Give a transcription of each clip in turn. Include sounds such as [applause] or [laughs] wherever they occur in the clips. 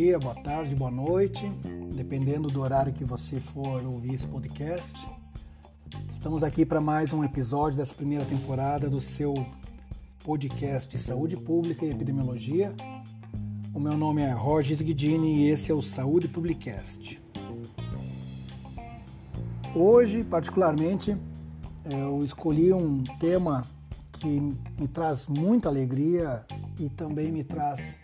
dia, boa tarde, boa noite, dependendo do horário que você for ouvir esse podcast. Estamos aqui para mais um episódio dessa primeira temporada do seu podcast de saúde pública e epidemiologia. O meu nome é Roger Guidini e esse é o Saúde Publicast. Hoje, particularmente, eu escolhi um tema que me traz muita alegria e também me traz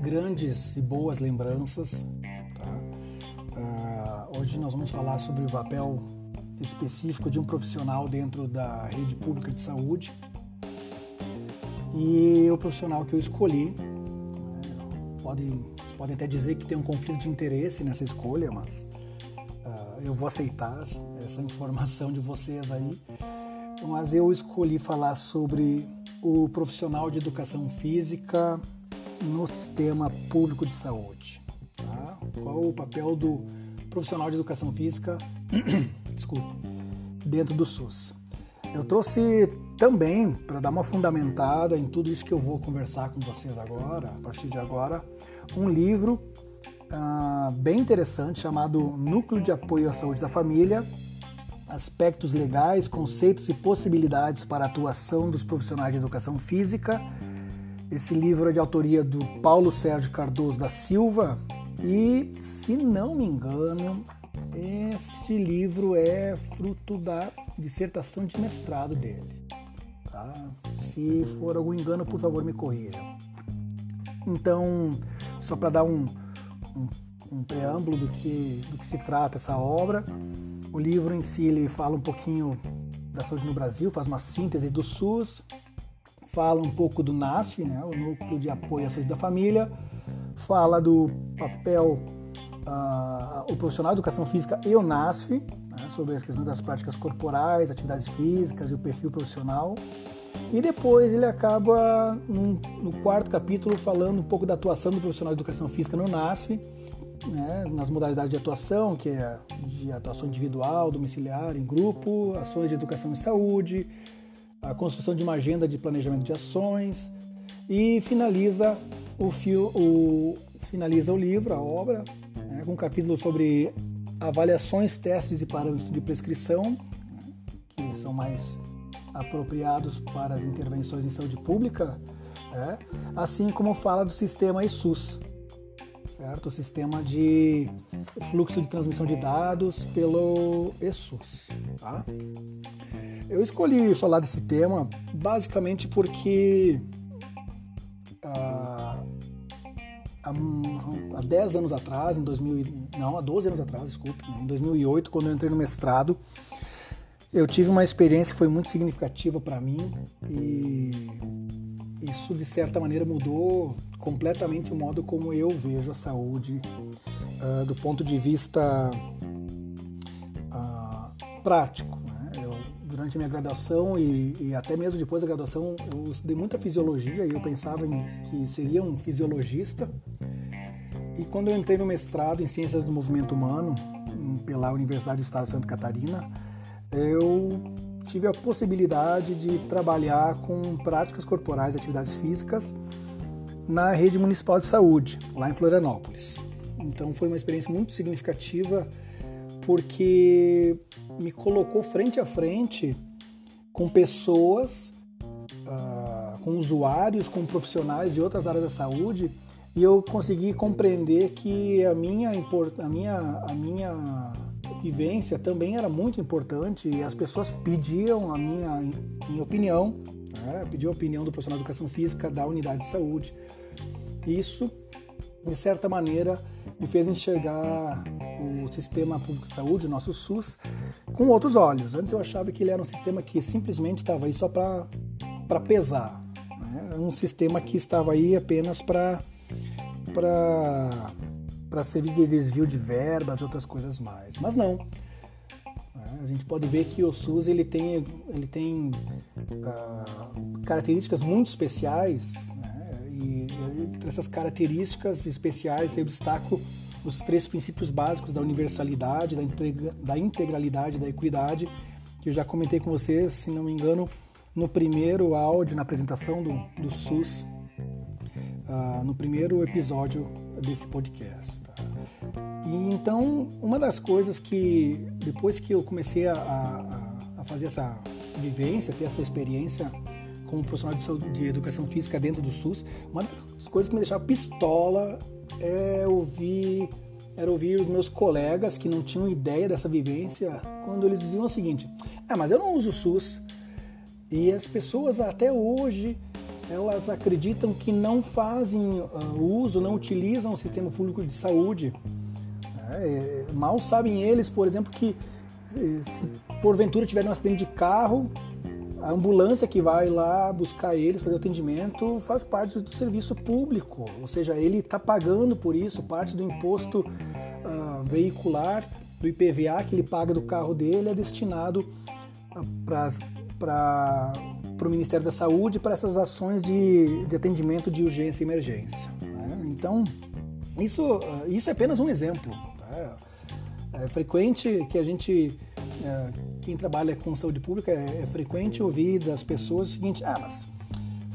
grandes e boas lembranças. Tá? Uh, hoje nós vamos falar sobre o papel específico de um profissional dentro da rede pública de saúde. E o profissional que eu escolhi, podem, podem até dizer que tem um conflito de interesse nessa escolha, mas uh, eu vou aceitar essa informação de vocês aí. Mas eu escolhi falar sobre o profissional de educação física no sistema público de saúde. Tá? Qual o papel do profissional de educação física [clears throat] desculpa, dentro do SUS? Eu trouxe também, para dar uma fundamentada em tudo isso que eu vou conversar com vocês agora, a partir de agora, um livro uh, bem interessante chamado Núcleo de Apoio à Saúde da Família, aspectos legais, conceitos e possibilidades para a atuação dos profissionais de educação física esse livro é de autoria do Paulo Sérgio Cardoso da Silva e, se não me engano, este livro é fruto da dissertação de mestrado dele. Tá? Se for algum engano, por favor, me corrijam. Então, só para dar um, um, um, preâmbulo do que, do que se trata essa obra, o livro em si ele fala um pouquinho da saúde no Brasil, faz uma síntese do SUS, fala um pouco do NASF, né, o Núcleo de Apoio à Saúde da Família, fala do papel, uh, o profissional de educação física e o NASF, né, sobre as questões das práticas corporais, atividades físicas e o perfil profissional. E depois ele acaba, num, no quarto capítulo, falando um pouco da atuação do profissional de educação física no NASF, né, nas modalidades de atuação, que é de atuação individual, domiciliar, em grupo, ações de educação e saúde, a construção de uma agenda de planejamento de ações e finaliza o, fio, o, finaliza o livro, a obra, né, com um capítulo sobre avaliações, testes e parâmetros de prescrição, que são mais apropriados para as intervenções em saúde pública, né, assim como fala do sistema ESUS, certo? O sistema de fluxo de transmissão de dados pelo ESUS, tá? Eu escolhi falar desse tema basicamente porque ah, há, há 10 anos atrás, em 2000, não, há 12 anos atrás, desculpe, em 2008, quando eu entrei no mestrado, eu tive uma experiência que foi muito significativa para mim e isso de certa maneira mudou completamente o modo como eu vejo a saúde uh, do ponto de vista uh, prático durante a minha graduação e, e, até mesmo depois da graduação, eu estudei muita fisiologia e eu pensava em que seria um fisiologista. E quando eu entrei no mestrado em Ciências do Movimento Humano, pela Universidade do Estado de Santa Catarina, eu tive a possibilidade de trabalhar com práticas corporais, atividades físicas na rede municipal de saúde, lá em Florianópolis. Então foi uma experiência muito significativa porque me colocou frente a frente com pessoas, uh, com usuários, com profissionais de outras áreas da saúde e eu consegui compreender que a minha, a minha, a minha vivência também era muito importante e as pessoas pediam a minha, minha opinião, né? pediam a opinião do profissional de educação física da unidade de saúde. Isso, de certa maneira, me fez enxergar o sistema público de saúde, o nosso SUS, com outros olhos. Antes eu achava que ele era um sistema que simplesmente estava aí só para pesar. Né? Um sistema que estava aí apenas para para servir de desvio de verbas e outras coisas mais. Mas não. Né? A gente pode ver que o SUS ele tem, ele tem uh, características muito especiais né? e, e essas características especiais eu destaco os três princípios básicos da universalidade, da, integra, da integralidade, da equidade, que eu já comentei com vocês, se não me engano, no primeiro áudio, na apresentação do, do SUS, uh, no primeiro episódio desse podcast. E então, uma das coisas que depois que eu comecei a, a, a fazer essa vivência, ter essa experiência como profissional de, saúde, de educação física dentro do SUS, uma das coisas que me deixava pistola é ouvir era ouvir os meus colegas que não tinham ideia dessa vivência quando eles diziam o seguinte: "Ah, mas eu não uso SUS". E as pessoas até hoje elas acreditam que não fazem uh, uso, não utilizam o sistema público de saúde. É, mal sabem eles, por exemplo, que eh, se porventura tiver um acidente de carro, a ambulância que vai lá buscar eles, fazer o atendimento, faz parte do serviço público. Ou seja, ele está pagando por isso, parte do imposto uh, veicular, do IPVA que ele paga do carro dele, é destinado para o Ministério da Saúde para essas ações de, de atendimento de urgência e emergência. Né? Então, isso, uh, isso é apenas um exemplo. Tá? É frequente que a gente é, quem trabalha com saúde pública, é, é, frequente ouvir das pessoas o seguinte: ah, mas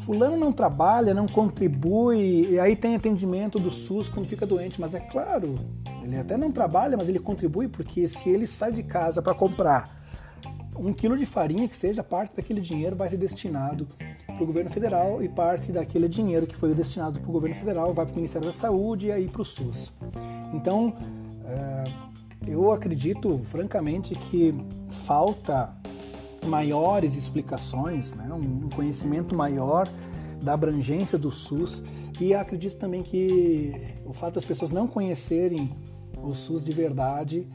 fulano não trabalha, não contribui, e aí tem atendimento do SUS quando fica doente. Mas é claro, ele até não trabalha, mas ele contribui porque se ele sai de casa para comprar um quilo de farinha que seja, parte daquele dinheiro vai ser destinado para o governo federal e parte daquele dinheiro que foi destinado para o governo federal vai para o Ministério da Saúde e aí para o SUS. Então, é, eu acredito, francamente, que falta maiores explicações, né? um conhecimento maior da abrangência do SUS e acredito também que o fato das pessoas não conhecerem o SUS de verdade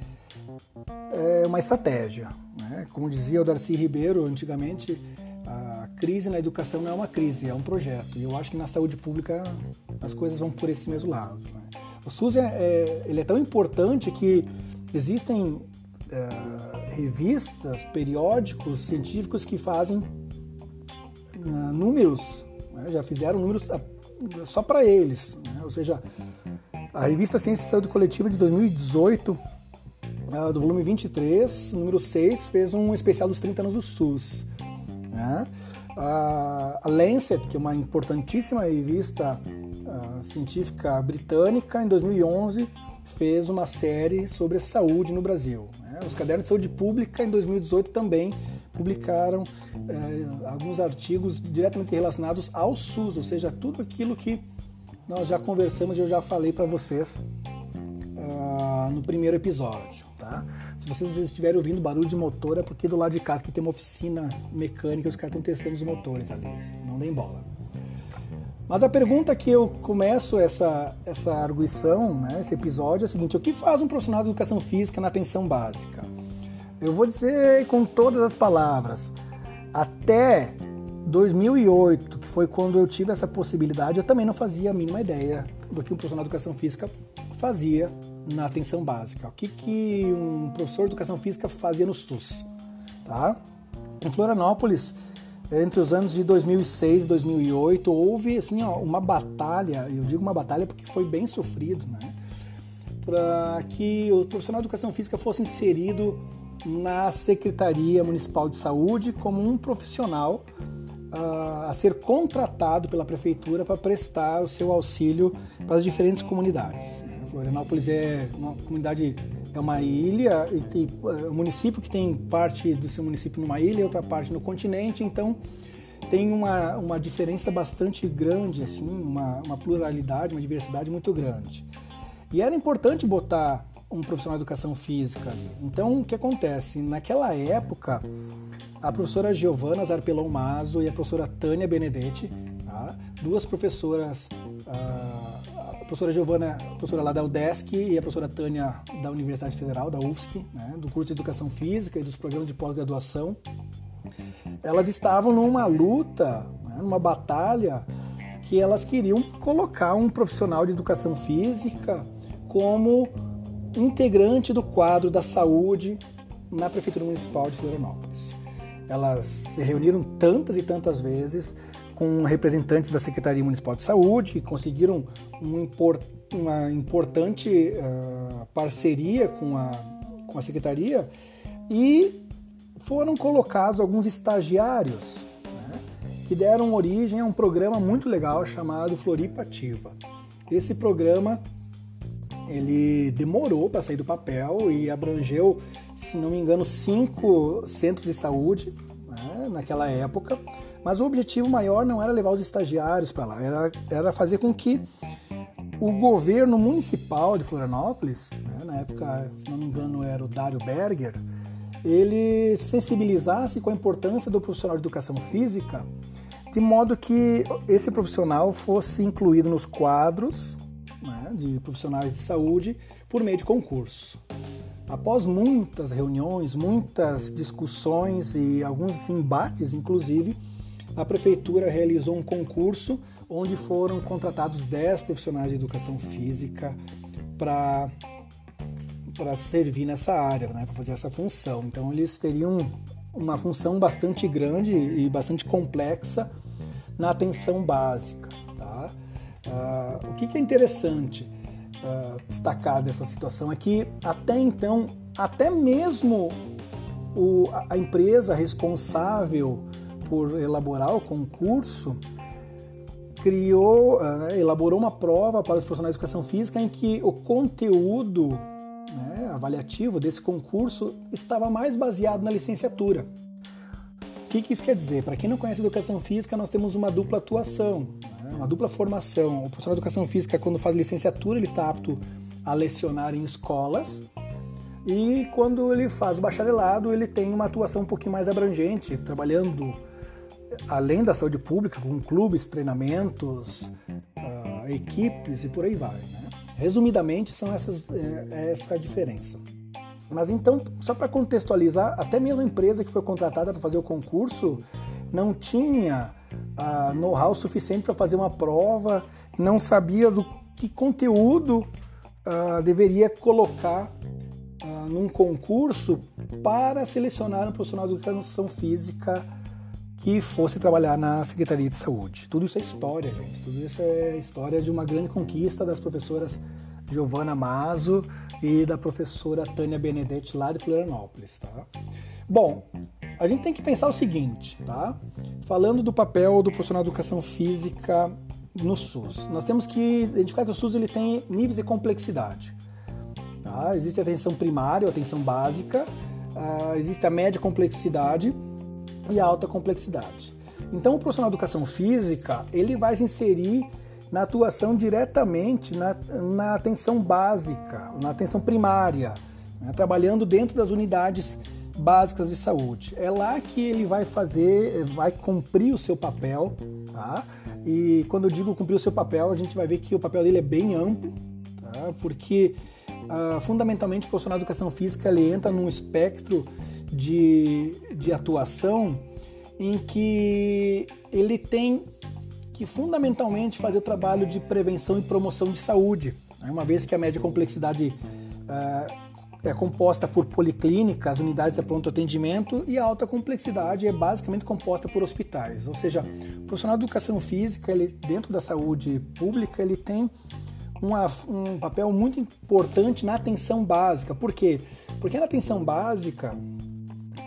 é uma estratégia. Né? Como dizia o Darcy Ribeiro antigamente, a crise na educação não é uma crise, é um projeto. E eu acho que na saúde pública as coisas vão por esse mesmo lado. Né? O SUS é, é, ele é tão importante que Existem é, revistas, periódicos científicos que fazem uh, números, né? já fizeram números só para eles. Né? Ou seja, a revista Ciência e Saúde Coletiva de 2018, uh, do volume 23, número 6, fez um especial dos 30 anos do SUS. Né? A Lancet, que é uma importantíssima revista uh, científica britânica, em 2011 fez uma série sobre a saúde no Brasil. Né? Os Cadernos de Saúde Pública, em 2018, também publicaram é, alguns artigos diretamente relacionados ao SUS, ou seja, tudo aquilo que nós já conversamos e eu já falei para vocês uh, no primeiro episódio. Se vocês estiverem ouvindo barulho de motor, é porque do lado de casa que tem uma oficina mecânica e os caras estão testando os motores ali. Não deem bola. Mas a pergunta que eu começo essa, essa arguição, né, esse episódio, é o seguinte: o que faz um profissional de educação física na atenção básica? Eu vou dizer com todas as palavras. Até 2008, que foi quando eu tive essa possibilidade, eu também não fazia a mínima ideia do que um profissional de educação física fazia na atenção básica. O que, que um professor de educação física fazia no SUS? Tá? Em Florianópolis, entre os anos de 2006 e 2008 houve assim ó, uma batalha, eu digo uma batalha porque foi bem sofrido, né? Para que o profissional de educação física fosse inserido na Secretaria Municipal de Saúde como um profissional uh, a ser contratado pela prefeitura para prestar o seu auxílio para as diferentes comunidades. Florianópolis é uma comunidade é uma ilha, e tem, é um município que tem parte do seu município numa ilha e outra parte no continente, então tem uma, uma diferença bastante grande, assim, uma, uma pluralidade, uma diversidade muito grande. E era importante botar um profissional de educação física ali. Então, o que acontece? Naquela época, a professora Giovana Zarpelão Mazo e a professora Tânia Benedetti, tá? duas professoras ah, professora Giovana, professora lá da UDESC, e a professora Tânia da Universidade Federal, da UFSC, né, do curso de Educação Física e dos programas de pós-graduação. Elas estavam numa luta, né, numa batalha, que elas queriam colocar um profissional de educação física como integrante do quadro da saúde na Prefeitura Municipal de Florianópolis. Elas se reuniram tantas e tantas vezes, com representantes da Secretaria Municipal de Saúde, conseguiram um import, uma importante uh, parceria com a, com a Secretaria e foram colocados alguns estagiários né, que deram origem a um programa muito legal chamado Floripa Ativa. Esse programa ele demorou para sair do papel e abrangeu, se não me engano, cinco centros de saúde né, naquela época. Mas o objetivo maior não era levar os estagiários para lá, era, era fazer com que o governo municipal de Florianópolis, né, na época, se não me engano, era o Dário Berger, ele se sensibilizasse com a importância do profissional de educação física, de modo que esse profissional fosse incluído nos quadros né, de profissionais de saúde por meio de concurso. Após muitas reuniões, muitas discussões e alguns embates, inclusive, a prefeitura realizou um concurso onde foram contratados 10 profissionais de educação física para para servir nessa área, né, para fazer essa função. Então eles teriam uma função bastante grande e bastante complexa na atenção básica. Tá? Uh, o que, que, é interessante uh, destacar dessa situação é que até então, até mesmo o, a empresa responsável por elaborar o concurso criou, uh, elaborou uma prova para os profissionais de educação física em que o conteúdo né, avaliativo desse concurso estava mais baseado na licenciatura. O que, que isso quer dizer? Para quem não conhece educação física, nós temos uma dupla atuação, né, uma dupla formação. O profissional de educação física, quando faz licenciatura, ele está apto a lecionar em escolas. E quando ele faz o bacharelado, ele tem uma atuação um pouquinho mais abrangente, trabalhando além da saúde pública, com clubes, treinamentos, uh, equipes e por aí vai. Né? Resumidamente, são essas, é, é essa a diferença. Mas então, só para contextualizar, até mesmo a empresa que foi contratada para fazer o concurso não tinha uh, know-how suficiente para fazer uma prova, não sabia do que conteúdo uh, deveria colocar uh, num concurso para selecionar um profissional de educação física que fosse trabalhar na Secretaria de Saúde. Tudo isso é história, gente. Tudo isso é história de uma grande conquista das professoras Giovana Mazo e da professora Tânia Benedetti lá de Florianópolis, tá? Bom, a gente tem que pensar o seguinte, tá? Falando do papel do profissional de educação física no SUS, nós temos que identificar que o SUS ele tem níveis de complexidade. Tá? Existe a atenção primária, a atenção básica, uh, existe a média complexidade e alta complexidade. Então, o profissional de educação física ele vai se inserir na atuação diretamente na, na atenção básica, na atenção primária, né? trabalhando dentro das unidades básicas de saúde. É lá que ele vai fazer, vai cumprir o seu papel, tá? E quando eu digo cumprir o seu papel, a gente vai ver que o papel dele é bem amplo, tá? Porque uh, fundamentalmente o profissional de educação física ele entra num espectro de, de atuação em que ele tem que fundamentalmente fazer o trabalho de prevenção e promoção de saúde, né? uma vez que a média complexidade uh, é composta por policlínicas, unidades de pronto atendimento, e a alta complexidade é basicamente composta por hospitais. Ou seja, o profissional de educação física, ele, dentro da saúde pública, ele tem uma, um papel muito importante na atenção básica. Por quê? Porque na atenção básica,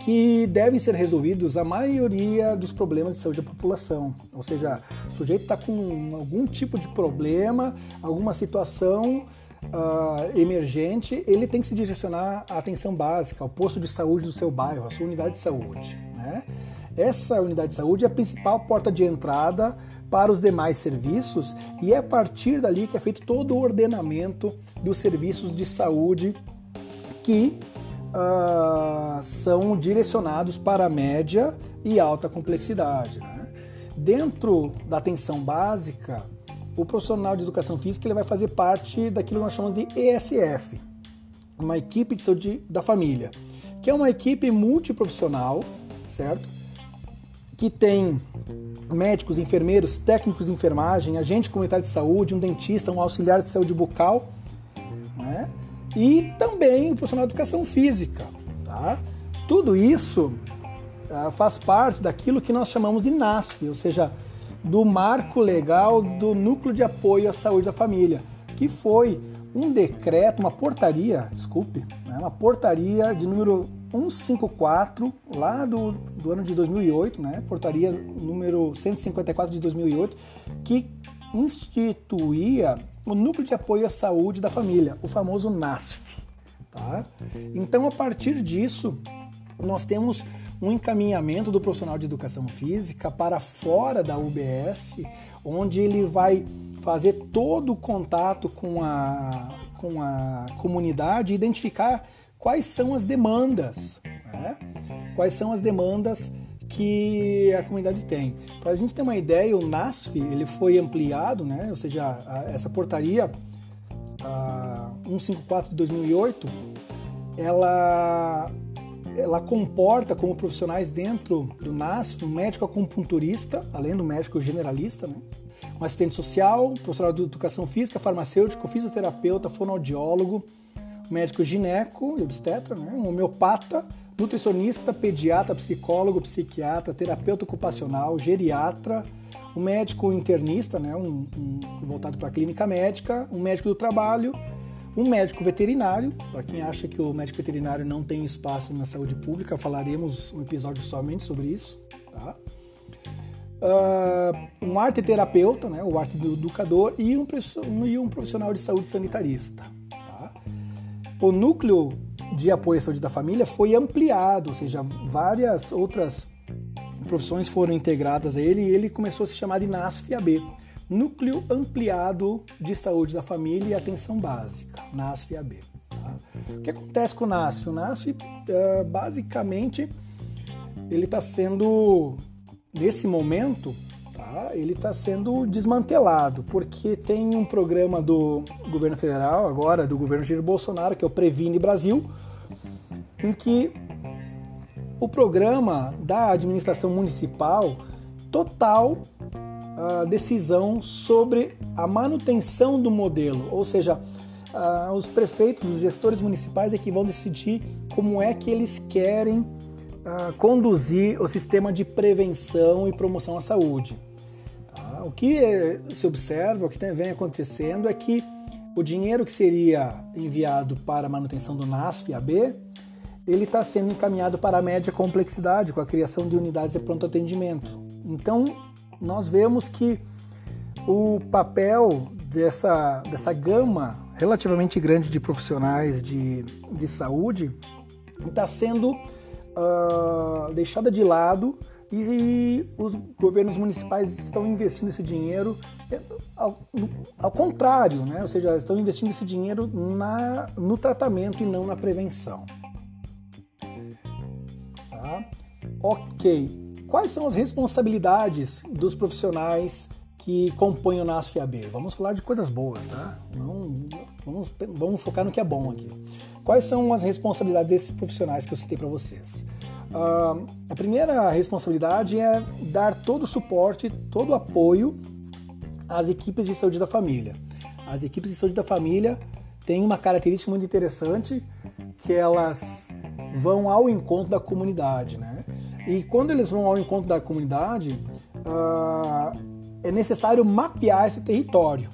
que devem ser resolvidos a maioria dos problemas de saúde da população. Ou seja, o sujeito está com algum tipo de problema, alguma situação uh, emergente, ele tem que se direcionar à atenção básica, ao posto de saúde do seu bairro, à sua unidade de saúde. Né? Essa unidade de saúde é a principal porta de entrada para os demais serviços e é a partir dali que é feito todo o ordenamento dos serviços de saúde que uh, são direcionados para média e alta complexidade. Né? Dentro da atenção básica, o profissional de educação física ele vai fazer parte daquilo que nós chamamos de ESF, uma equipe de saúde da família, que é uma equipe multiprofissional, certo? Que tem médicos, enfermeiros, técnicos de enfermagem, agente comunitário de saúde, um dentista, um auxiliar de saúde bucal? E também o profissional de educação física. Tá? Tudo isso uh, faz parte daquilo que nós chamamos de NASF, ou seja, do marco legal do Núcleo de Apoio à Saúde da Família, que foi um decreto, uma portaria, desculpe, né, uma portaria de número 154, lá do, do ano de 2008, né? portaria número 154 de 2008, que instituía o Núcleo de Apoio à Saúde da Família, o famoso NASF. Tá? Então, a partir disso, nós temos um encaminhamento do profissional de educação física para fora da UBS, onde ele vai fazer todo o contato com a, com a comunidade e identificar quais são as demandas, né? quais são as demandas que a comunidade tem. Para a gente ter uma ideia, o NASF ele foi ampliado, né? ou seja, a, essa portaria a 154 de 2008, ela ela comporta como profissionais dentro do NASF um médico acupunturista, além do médico generalista, né? um assistente social, profissional de educação física, farmacêutico, fisioterapeuta, fonoaudiólogo, médico gineco e obstetra, né? um homeopata, nutricionista, pediatra, psicólogo, psiquiatra, terapeuta ocupacional, geriatra, um médico internista, né? um, um voltado para a clínica médica, um médico do trabalho, um médico veterinário, para quem acha que o médico veterinário não tem espaço na saúde pública, falaremos um episódio somente sobre isso, tá? Uh, um arte terapeuta, né, o arte do educador e um, e um profissional de saúde sanitarista. Tá? O núcleo de apoio à saúde da família foi ampliado, ou seja, várias outras profissões foram integradas a ele e ele começou a se chamar de NASF-AB, Núcleo Ampliado de Saúde da Família e Atenção Básica, NASF-AB. Tá? O que acontece com o NASF? O NASF, uh, basicamente, ele está sendo nesse momento, ele está sendo desmantelado, porque tem um programa do governo federal, agora do governo Jair Bolsonaro, que é o Previne Brasil, em que o programa da administração municipal total uh, decisão sobre a manutenção do modelo, ou seja, uh, os prefeitos, os gestores municipais é que vão decidir como é que eles querem conduzir o sistema de prevenção e promoção à saúde. O que se observa, o que vem acontecendo é que o dinheiro que seria enviado para a manutenção do NASF-AB, ele está sendo encaminhado para a média complexidade, com a criação de unidades de pronto atendimento. Então, nós vemos que o papel dessa, dessa gama relativamente grande de profissionais de, de saúde está sendo uh, deixada de lado e, os governos municipais estão investindo esse dinheiro é, ao, ao, contrário, né? ou seja, estão investindo esse dinheiro na, no tratamento e não na prevenção. Tá? Ok. Quais são as responsabilidades dos profissionais que compõem o NASF-AB? Vamos falar de coisas boas, tá? Não, vamos, vamos focar no que é bom aqui. Quais são as responsabilidades desses profissionais que eu citei para vocês? A primeira responsabilidade é dar todo o suporte, todo o apoio às equipes de saúde da família. As equipes de saúde da família têm uma característica muito interessante que elas vão ao encontro da comunidade, né? E quando eles vão ao encontro da comunidade, uh, é necessário mapear esse território.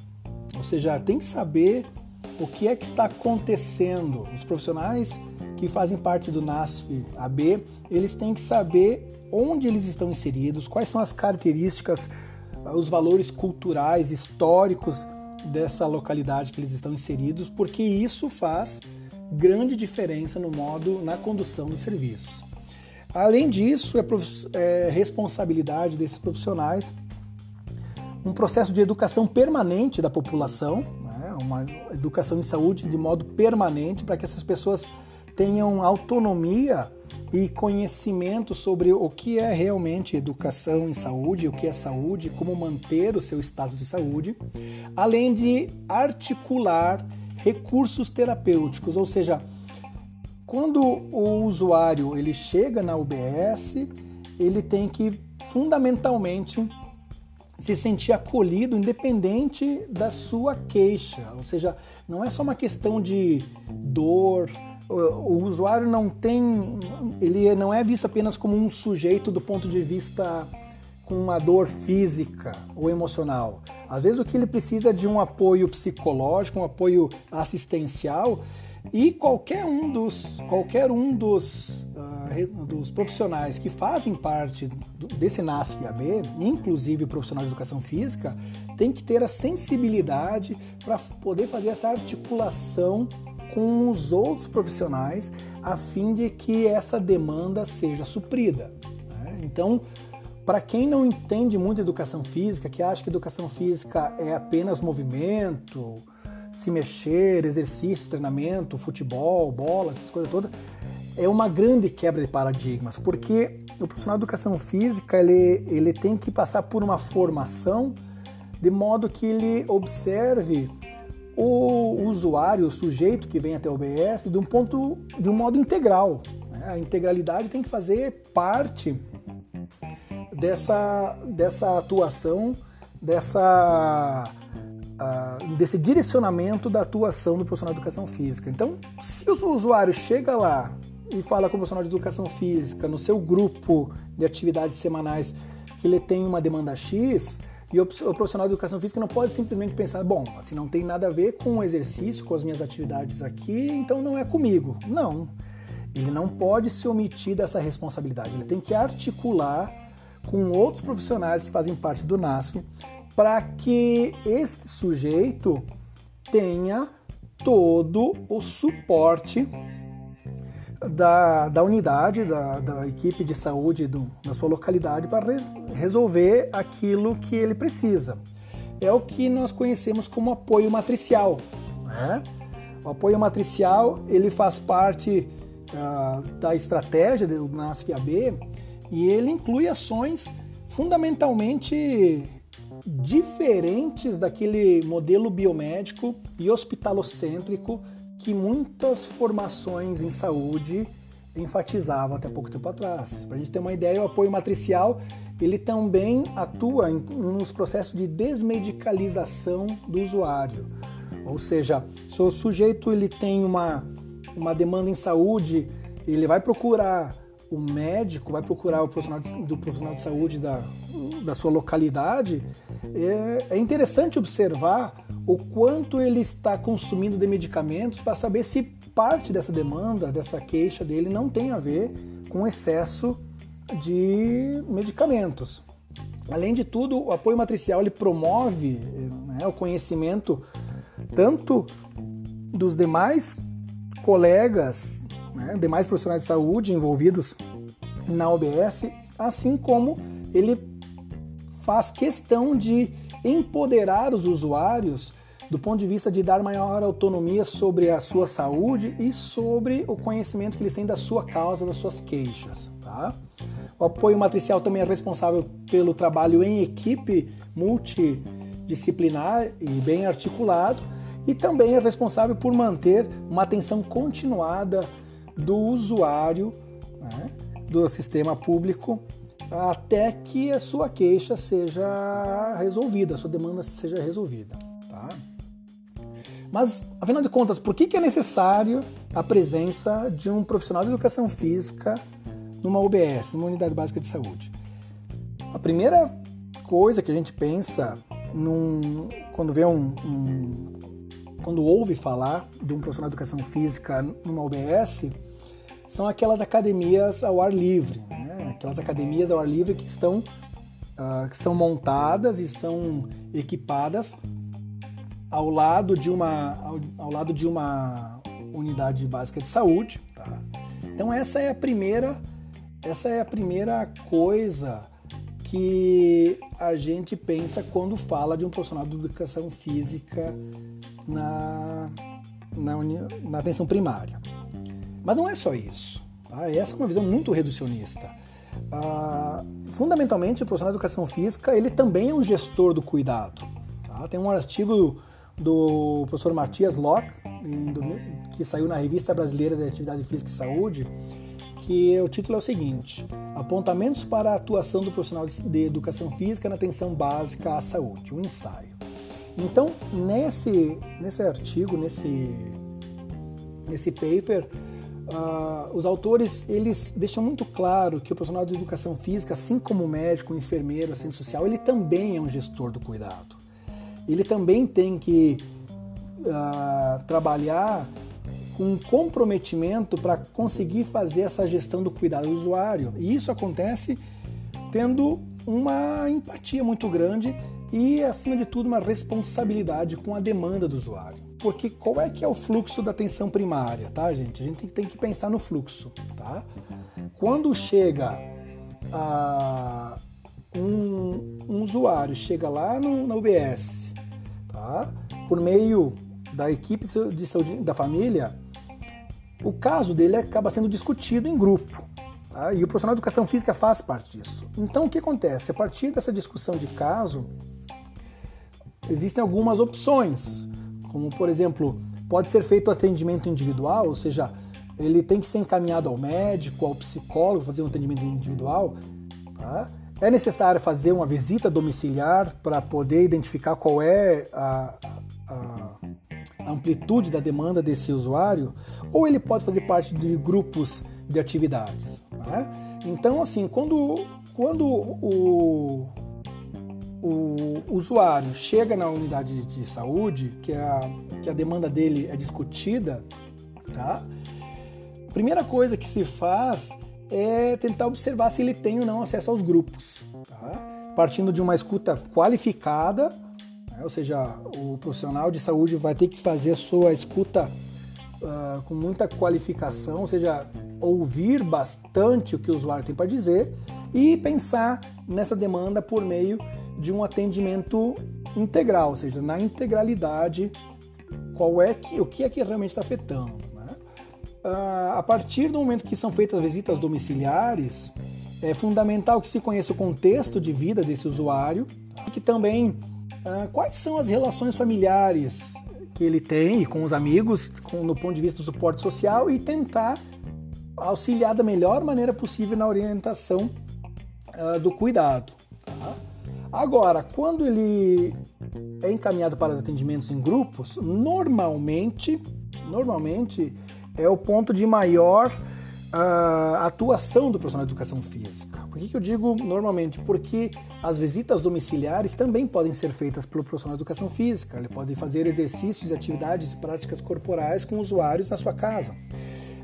Ou seja, tem que saber o que é que está acontecendo. Os profissionais que fazem parte do NASF AB, eles têm que saber onde eles estão inseridos, quais são as características, os valores culturais, históricos dessa localidade que eles estão inseridos, porque isso faz grande diferença no modo, na condução dos serviços. Além disso, é, é responsabilidade desses profissionais um processo de educação permanente da população, uma educação em saúde de modo permanente para que essas pessoas tenham autonomia e conhecimento sobre o que é realmente educação em saúde, o que é saúde, como manter o seu estado de saúde, além de articular recursos terapêuticos, ou seja, quando o usuário ele chega na UBS, ele tem que fundamentalmente se sentir acolhido independente da sua queixa. Ou seja, não é só uma questão de dor. O, usuário não tem, ele não é visto apenas como um sujeito do ponto de vista com uma dor física ou emocional. Às vezes o que ele precisa é de um apoio psicológico, um apoio assistencial e qualquer um dos, qualquer um dos dos profissionais que fazem parte desse NASF-AB, inclusive o profissional de educação física, tem que ter a sensibilidade para poder fazer essa articulação com os outros profissionais a fim de que essa demanda seja suprida. Né? Então, para quem não entende muito educação física, que acha que educação física é apenas movimento, se mexer, exercício, treinamento, futebol, bola, essas coisas todas, é uma grande quebra de paradigmas, porque o profissional de educação física ele, ele tem que passar por uma formação de modo que ele observe o usuário, o sujeito que vem até o OBS de um ponto, de um modo integral. Né? A integralidade tem que fazer parte dessa, dessa atuação, dessa uh, desse direcionamento da atuação do profissional de educação física. Então, se o usuário chega lá e fala com o profissional de educação física no seu grupo de atividades semanais que ele tem uma demanda X, e o profissional de educação física não pode simplesmente pensar, bom, assim não tem nada a ver com o exercício, com as minhas atividades aqui, então não é comigo. Não. Ele não pode se omitir dessa responsabilidade. Ele tem que articular com outros profissionais que fazem parte do NASF para que este sujeito tenha todo o suporte da, da unidade, da, da equipe de saúde do, da sua localidade para re, resolver aquilo que ele precisa. É o que nós conhecemos como apoio matricial. Né? O apoio matricial ele faz parte uh, da estratégia do NASF-AB e ele inclui ações fundamentalmente diferentes daquele modelo biomédico e hospitalocêntrico que muitas formações em saúde enfatizavam até pouco tempo atrás. Para a gente ter uma ideia, o apoio matricial ele também atua em, nos processos de desmedicalização do usuário. Ou seja, se o sujeito ele tem uma, uma demanda em saúde, ele vai procurar o médico, vai procurar o profissional de, do profissional de saúde da, da sua localidade, é, é interessante observar o quanto ele está consumindo de medicamentos para saber se parte dessa demanda, dessa queixa dele não tem a ver com excesso de medicamentos. Além de tudo, o apoio matricial ele promove né, o conhecimento tanto dos demais colegas, né, demais profissionais de saúde envolvidos na OBS, assim como ele faz questão de empoderar os usuários do ponto de vista de dar maior autonomia sobre a sua saúde e sobre o conhecimento que eles têm da sua causa, das suas queixas. Tá? O apoio matricial também é responsável pelo trabalho em equipe multidisciplinar e bem articulado e também é responsável por manter uma atenção continuada do usuário né, do sistema público até que a sua queixa seja resolvida, a sua demanda seja resolvida. Mas, afinal de contas, por que, é necessário a presença de um profissional de educação física numa UBS, numa unidade básica de saúde? A primeira coisa que a gente pensa num, quando vê um, um, quando ouve falar de um profissional de educação física numa UBS são aquelas academias ao ar livre, aquelas academias ao ar livre que estão uh, que são montadas e são equipadas ao lado de uma ao, ao lado de uma unidade básica de saúde. Tá? Então essa é a primeira essa é a primeira coisa que a gente pensa quando fala de um profissional de educação física na, na, na atenção primária. Mas não é só isso. Tá? Essa é uma visão muito reducionista. Ah, fundamentalmente, o profissional de educação física ele também é um gestor do cuidado. Tá? Tem um artigo do professor Matias Locke, que saiu na Revista Brasileira de Atividade Física e Saúde, que o título é o seguinte: Apontamentos para a atuação do profissional de educação física na atenção básica à saúde, um ensaio. Então, nesse, nesse artigo, nesse, nesse paper, Uh, os autores eles deixam muito claro que o profissional de educação física, assim como o médico, o enfermeiro, assistente social, ele também é um gestor do cuidado. Ele também tem que uh, trabalhar um comprometimento para conseguir fazer essa gestão do cuidado do usuário. E isso acontece tendo uma empatia muito grande e, acima de tudo, uma responsabilidade com a demanda do usuário. Porque qual é que é o fluxo da atenção primária, tá, gente? A gente tem que pensar no fluxo, tá? Quando chega a um, um usuário, chega lá no, na UBS, tá? Por meio da equipe de saúde da família, o caso dele acaba sendo discutido em grupo. Tá? E o profissional de educação física faz parte disso. Então, o que acontece? A partir dessa discussão de caso, existem algumas opções, como, por exemplo, pode ser feito atendimento individual, ou seja, ele tem que ser encaminhado ao médico, ao psicólogo, fazer um atendimento individual. Tá? É necessário fazer uma visita domiciliar para poder identificar qual é a, a, amplitude da demanda desse usuário, ou ele pode fazer parte de grupos de atividades. Né? Então, assim, quando, quando o, o usuário chega na unidade de saúde, que a, que a demanda dele é discutida, tá? a primeira coisa que se faz é tentar observar se ele tem ou não acesso aos grupos. Tá? Partindo de uma escuta qualificada, né? ou seja, o profissional de saúde vai ter que fazer a sua escuta uh, com muita qualificação, ou seja, ouvir bastante o que o usuário tem para dizer e pensar nessa demanda por meio de um atendimento integral, ou seja, na integralidade, qual é que, o que é que realmente está afetando. Uh, a partir do momento que são feitas visitas domiciliares, é fundamental que se conheça o contexto de vida desse usuário e que também uh, quais são as relações familiares que ele tem com os amigos, com, no ponto de vista do suporte social e tentar auxiliar da melhor maneira possível na orientação uh, do cuidado. Tá? Agora, quando ele é encaminhado para os atendimentos em grupos, normalmente, normalmente é o ponto de maior uh, atuação do profissional de educação física. Por que, que eu digo normalmente? Porque as visitas domiciliares também podem ser feitas pelo profissional de educação física. Ele pode fazer exercícios, atividades e práticas corporais com usuários na sua casa.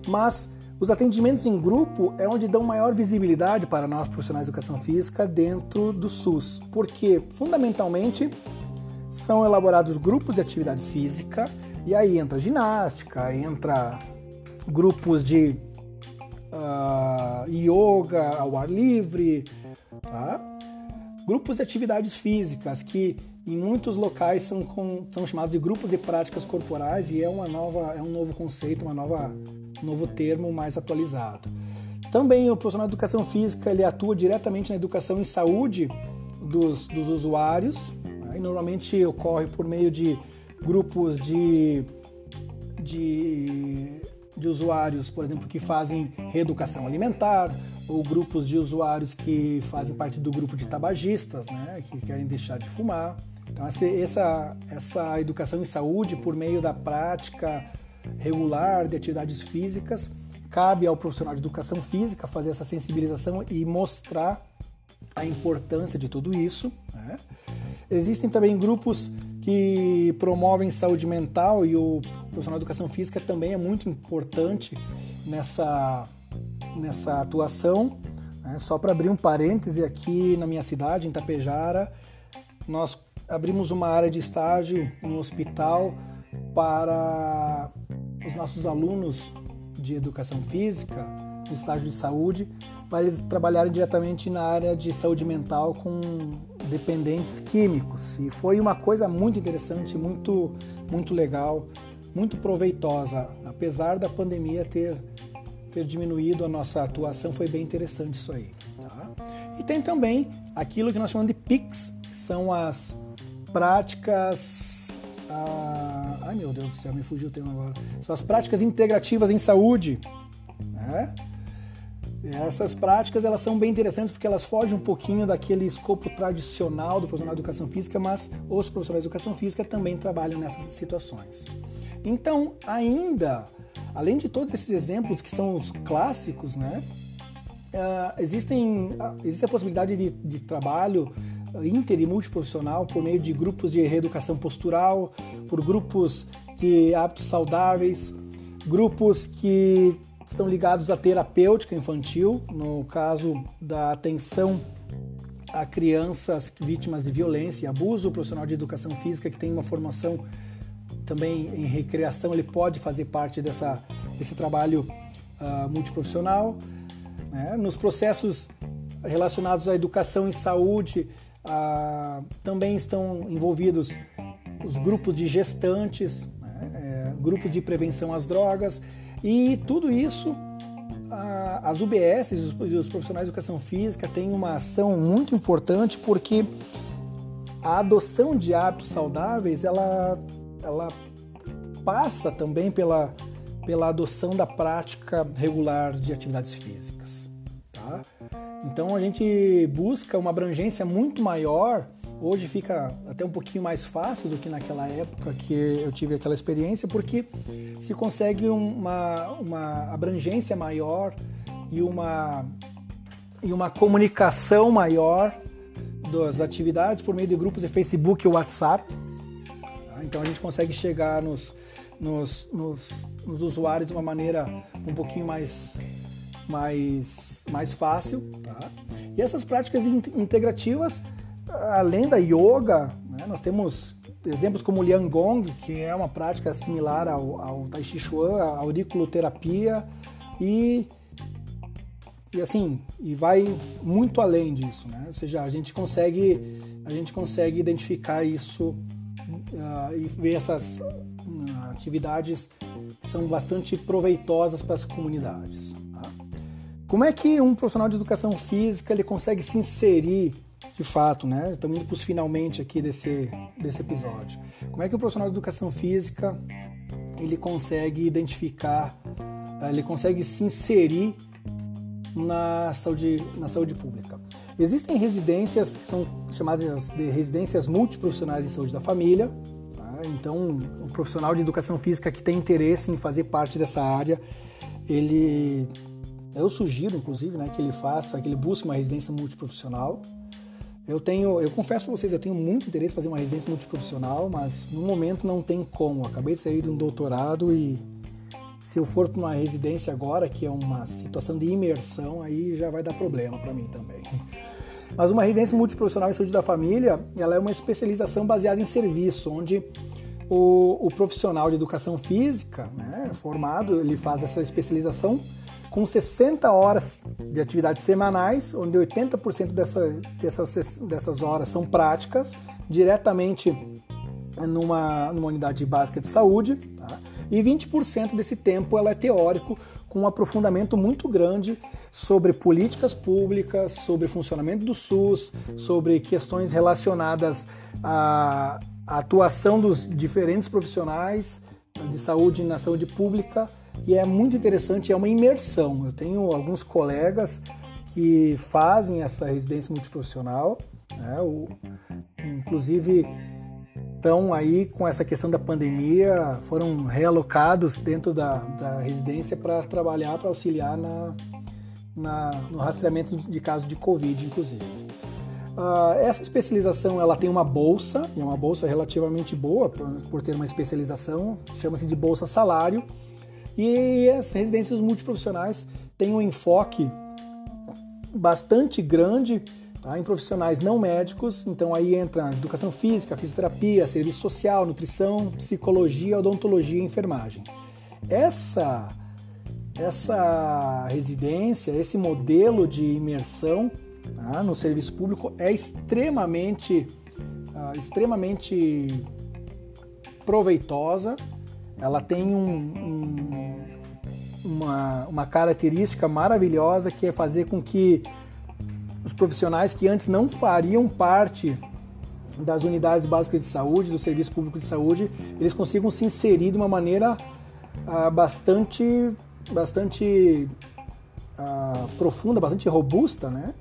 Mas os atendimentos em grupo é onde dão maior visibilidade para nós profissionais de educação física dentro do SUS, porque fundamentalmente são elaborados grupos de atividade física e aí entra ginástica, entra grupos de uh, yoga ao ar livre, tá? grupos de atividades físicas que em muitos locais são, com, são chamados de grupos de práticas corporais e é uma nova é um novo conceito, uma nova novo termo mais atualizado. Também o profissional de educação física ele atua diretamente na educação em saúde dos, dos usuários. Né? E normalmente ocorre por meio de grupos de, de de usuários, por exemplo, que fazem reeducação alimentar, ou grupos de usuários que fazem parte do grupo de tabagistas, né, que querem deixar de fumar. Então, essa, essa educação em saúde, por meio da prática regular de atividades físicas, cabe ao profissional de educação física fazer essa sensibilização e mostrar a importância de tudo isso. Né? Existem também grupos que promovem saúde mental e o profissional de educação física também é muito importante nessa, nessa atuação. Né? Só para abrir um parêntese aqui na minha cidade, em Tapejara, nós abrimos uma área de estágio no hospital para os nossos alunos de educação física, no estágio de saúde, para eles trabalharem diretamente na área de saúde mental com dependentes químicos. E foi uma coisa muito interessante, muito, muito legal, muito proveitosa. Apesar da pandemia ter, ter diminuído a nossa atuação, foi bem interessante isso aí. Tá? E tem também aquilo que nós chamamos de PICs, que são as práticas. Ah, ai meu Deus do céu, me fugiu o tema agora. São as práticas integrativas em saúde. Né? Essas práticas elas são bem interessantes porque elas fogem um pouquinho daquele escopo tradicional do profissional de educação física, mas os profissionais de educação física também trabalham nessas situações. Então, ainda, além de todos esses exemplos que são os clássicos, né, uh, existem, uh, existe a possibilidade de, de trabalho inter e multiprofissional por meio de grupos de reeducação postural, por grupos de hábitos saudáveis, grupos que estão ligados à terapêutica infantil, no caso da atenção a crianças vítimas de violência e abuso, o profissional de educação física que tem uma formação também em recreação, ele pode fazer parte dessa, desse trabalho uh, multiprofissional. Né? Nos processos relacionados à educação e saúde, uh, também estão envolvidos os grupos de gestantes, né? é, grupo de prevenção às drogas, e tudo isso, as UBS, os profissionais de educação física, têm uma ação muito importante porque a adoção de hábitos saudáveis, ela, ela passa também pela, pela adoção da prática regular de atividades físicas. Tá? Então a gente busca uma abrangência muito maior Hoje fica até um pouquinho mais fácil do que naquela época que eu tive aquela experiência, porque se consegue uma, uma abrangência maior e uma, e uma comunicação maior das atividades por meio de grupos de Facebook e WhatsApp. Tá? Então a gente consegue chegar nos, nos, nos, nos usuários de uma maneira um pouquinho mais mais, mais fácil. Tá? E essas práticas integrativas além da yoga, né, nós temos exemplos como o Liang Gong, que é uma prática similar ao, ao Tai Chi Chuan, a auriculoterapia e e assim e vai muito além disso, né? Ou seja, a gente consegue a gente consegue identificar isso uh, e ver essas uh, atividades são bastante proveitosas para as comunidades. Tá? Como é que um profissional de educação física ele consegue se inserir de fato, né? Estamos indo para os finalmente aqui desse, desse episódio. Como é que o profissional de educação física ele consegue identificar, eh, ele consegue se inserir na saúde, na saúde pública? Existem residências que são chamadas de residências multiprofissionais em saúde da família. Tá? Então, o profissional de educação física que tem interesse em fazer parte dessa área, ele eu sugiro, inclusive, né, que ele faça, que ele busque uma residência multiprofissional. Eu tenho, eu confesso para vocês, eu tenho muito interesse em fazer uma residência multiprofissional, mas no momento não tem como. Acabei de sair de um doutorado e se eu for para uma residência agora, que é uma situação de imersão, aí já vai dar problema para mim também. [laughs] Mas uma residência multiprofissional em saúde da família, ela é uma especialização baseada em serviço, onde o, o profissional de educação física, né, formado, ele faz essa especialização com 60 horas de atividades semanais, onde 80% dessa, dessas, dessas horas são práticas, diretamente numa, numa unidade básica de saúde, tá? e 20% desse tempo ela é teórico, com um aprofundamento muito grande sobre políticas públicas, sobre funcionamento do SUS, sobre questões relacionadas à, à atuação dos diferentes profissionais de saúde na saúde pública e é muito interessante, é uma imersão. Eu tenho alguns colegas que fazem essa residência multiprofissional, né? o, inclusive estão aí com essa questão da pandemia, foram realocados dentro da, da residência para trabalhar, para auxiliar na, na, no rastreamento de casos de Covid, inclusive. Uh, essa especialização ela tem uma bolsa, e é uma bolsa relativamente boa por, por ter uma especialização, chama-se de bolsa salário, e as residências multiprofissionais têm um enfoque bastante grande tá, em profissionais não médicos, então aí entra educação física, fisioterapia, serviço social, nutrição, psicologia, odontologia e enfermagem. Essa, essa residência, esse modelo de imersão tá, no serviço público é extremamente, uh, extremamente proveitosa ela tem um, um, uma, uma característica maravilhosa que é fazer com que os profissionais que antes não fariam parte das unidades básicas de saúde, do serviço público de saúde, eles consigam se inserir de uma maneira ah, bastante, bastante ah, profunda, bastante robusta, né?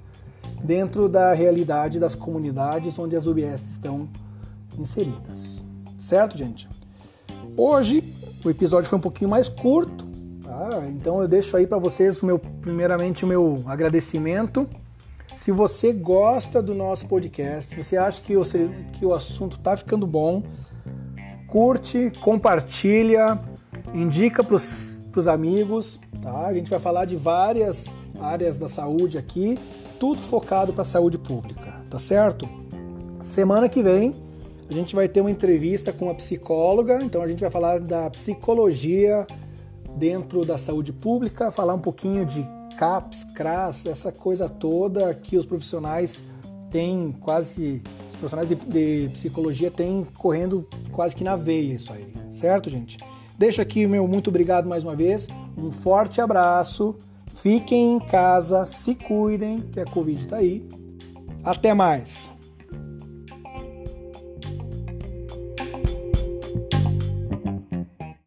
dentro da realidade das comunidades onde as UBS estão inseridas. Certo, gente? Hoje o episódio foi um pouquinho mais curto, tá? então eu deixo aí para vocês o meu, primeiramente o meu agradecimento. Se você gosta do nosso podcast, você acha que o, que o assunto tá ficando bom, curte, compartilha, indica para os amigos, tá? A gente vai falar de várias áreas da saúde aqui, tudo focado para a saúde pública, tá certo? Semana que vem a gente vai ter uma entrevista com uma psicóloga, então a gente vai falar da psicologia dentro da saúde pública, falar um pouquinho de CAPS, CRAS, essa coisa toda que os profissionais têm quase os profissionais de, de psicologia têm correndo quase que na veia isso aí, certo, gente? Deixo aqui meu muito obrigado mais uma vez, um forte abraço, fiquem em casa, se cuidem, que a Covid está aí. Até mais!